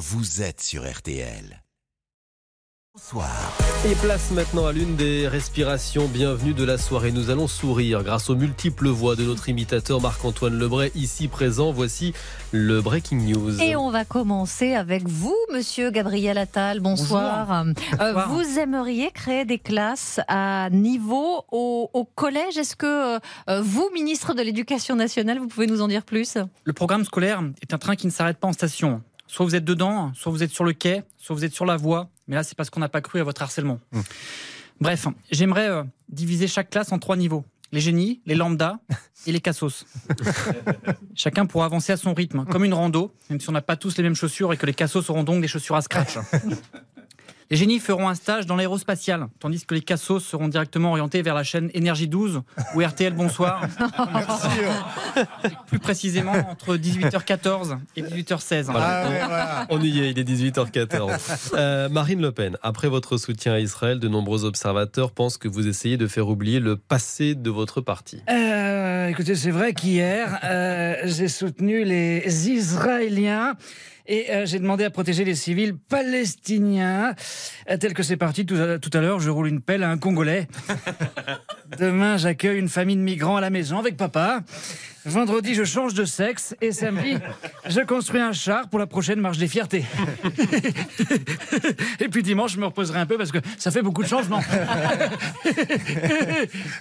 vous êtes sur RTL. Bonsoir. Et place maintenant à l'une des respirations bienvenues de la soirée. Nous allons sourire grâce aux multiples voix de notre imitateur Marc-Antoine Lebray, ici présent. Voici le Breaking News. Et on va commencer avec vous, monsieur Gabriel Attal. Bonsoir. Euh, vous aimeriez créer des classes à niveau au, au collège? Est-ce que euh, vous, ministre de l'Éducation nationale, vous pouvez nous en dire plus? Le programme scolaire est un train qui ne s'arrête pas en station. Soit vous êtes dedans, soit vous êtes sur le quai, soit vous êtes sur la voie. Mais là, c'est parce qu'on n'a pas cru à votre harcèlement. Bref, j'aimerais euh, diviser chaque classe en trois niveaux. Les génies, les lambdas et les cassos. Chacun pourra avancer à son rythme, comme une rando, même si on n'a pas tous les mêmes chaussures et que les cassos auront donc des chaussures à scratch. Les génies feront un stage dans l'aérospatial, tandis que les cassos seront directement orientés vers la chaîne Énergie 12 ou RTL Bonsoir. Plus précisément entre 18h14 et 18h16. On y est, il est 18h14. Euh, Marine Le Pen, après votre soutien à Israël, de nombreux observateurs pensent que vous essayez de faire oublier le passé de votre parti. Euh, écoutez, c'est vrai qu'hier, euh, j'ai soutenu les Israéliens et euh, j'ai demandé à protéger les civils palestiniens. Euh, tel que c'est parti tout à, tout à l'heure, je roule une pelle à un Congolais. Demain, j'accueille une famille de migrants à la maison avec papa. Vendredi, je change de sexe. Et samedi, je construis un char pour la prochaine marche des fiertés. Et puis dimanche, je me reposerai un peu parce que ça fait beaucoup de changements.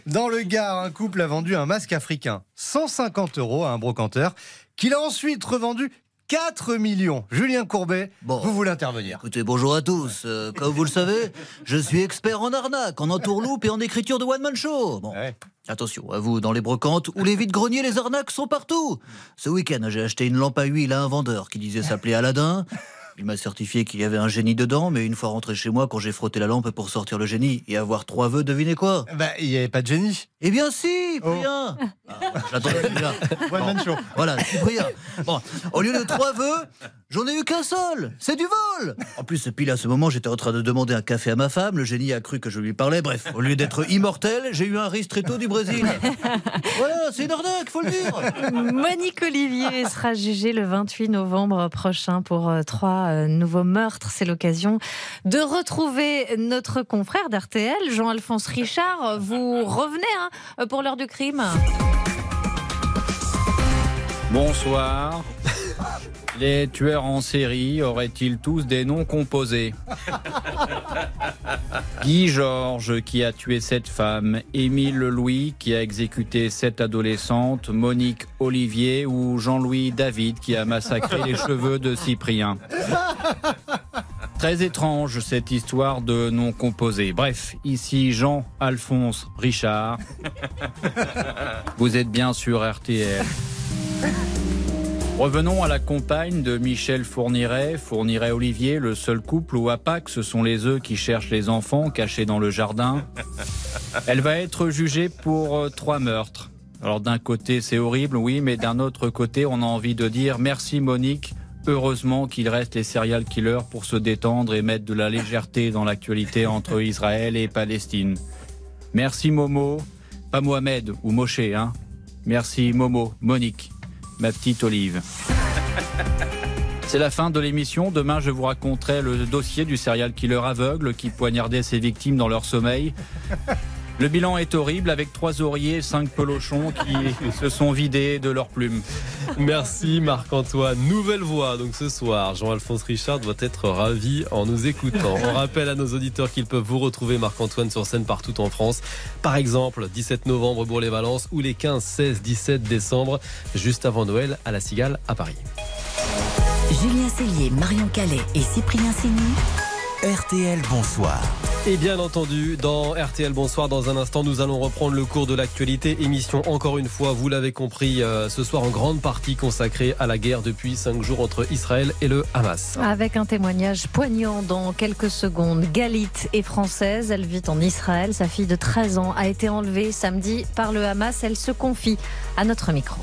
Dans le Gard, un couple a vendu un masque africain 150 euros à un brocanteur qu'il a ensuite revendu 4 millions. Julien Courbet, vous voulez intervenir Écoutez, bonjour à tous. Euh, comme vous le savez, je suis expert en arnaque, en entourloupe et en écriture de one-man show. Bon, attention, à vous, dans les brocantes ou les vides-greniers, les arnaques sont partout. Ce week-end, j'ai acheté une lampe à huile à un vendeur qui disait s'appeler Aladdin. Il m'a certifié qu'il y avait un génie dedans, mais une fois rentré chez moi, quand j'ai frotté la lampe pour sortir le génie et avoir trois vœux, devinez quoi? Bah, il n'y avait pas de génie. Eh bien si, Cyprien Ah, J'attendais celui-là. Voilà, Cyprien. Bon, au lieu de trois vœux, j'en ai eu qu'un seul. C'est du vol. En plus, pile à ce moment, j'étais en train de demander un café à ma femme. Le génie a cru que je lui parlais. Bref, au lieu d'être immortel, j'ai eu un ristretto du Brésil. Voilà, c'est une arnaque, faut le dire. Monique Olivier sera jugée le 28 novembre prochain pour euh, trois euh, nouveaux meurtres. C'est l'occasion de retrouver notre confrère d'RTL, Jean-Alphonse Richard. Vous revenez hein, pour l'heure du crime. Bonsoir. Les tueurs en série auraient-ils tous des noms composés? Guy Georges qui a tué cette femme, Émile Louis qui a exécuté cette adolescente, Monique Olivier ou Jean-Louis David qui a massacré les cheveux de Cyprien. Très étrange cette histoire de noms composés. Bref, ici Jean-Alphonse Richard. Vous êtes bien sur RTL. Revenons à la compagne de Michel Fourniret, Fourniret Olivier, le seul couple où à Pâques ce sont les œufs qui cherchent les enfants cachés dans le jardin. Elle va être jugée pour euh, trois meurtres. Alors d'un côté c'est horrible, oui, mais d'un autre côté on a envie de dire merci Monique. Heureusement qu'il reste les serial killers pour se détendre et mettre de la légèreté dans l'actualité entre Israël et Palestine. Merci Momo, pas Mohamed ou Moshe, hein. Merci Momo, Monique, ma petite Olive. C'est la fin de l'émission. Demain, je vous raconterai le dossier du serial killer aveugle qui poignardait ses victimes dans leur sommeil. Le bilan est horrible avec trois oreillers et cinq pelochons qui se sont vidés de leurs plumes. Merci Marc-Antoine. Nouvelle voix donc ce soir. Jean-Alphonse Richard doit être ravi en nous écoutant. On rappelle à nos auditeurs qu'ils peuvent vous retrouver Marc-Antoine sur scène partout en France. Par exemple, 17 novembre Bourg-les-Valences ou les 15, 16, 17 décembre, juste avant Noël à la Cigale à Paris. Julien Cellier, Marion Calais et Cyprien Signy. RTL Bonsoir. Et bien entendu, dans RTL Bonsoir, dans un instant, nous allons reprendre le cours de l'actualité. Émission, encore une fois, vous l'avez compris, euh, ce soir en grande partie consacrée à la guerre depuis cinq jours entre Israël et le Hamas. Avec un témoignage poignant dans quelques secondes. Galit est française, elle vit en Israël. Sa fille de 13 ans a été enlevée samedi par le Hamas. Elle se confie à notre micro.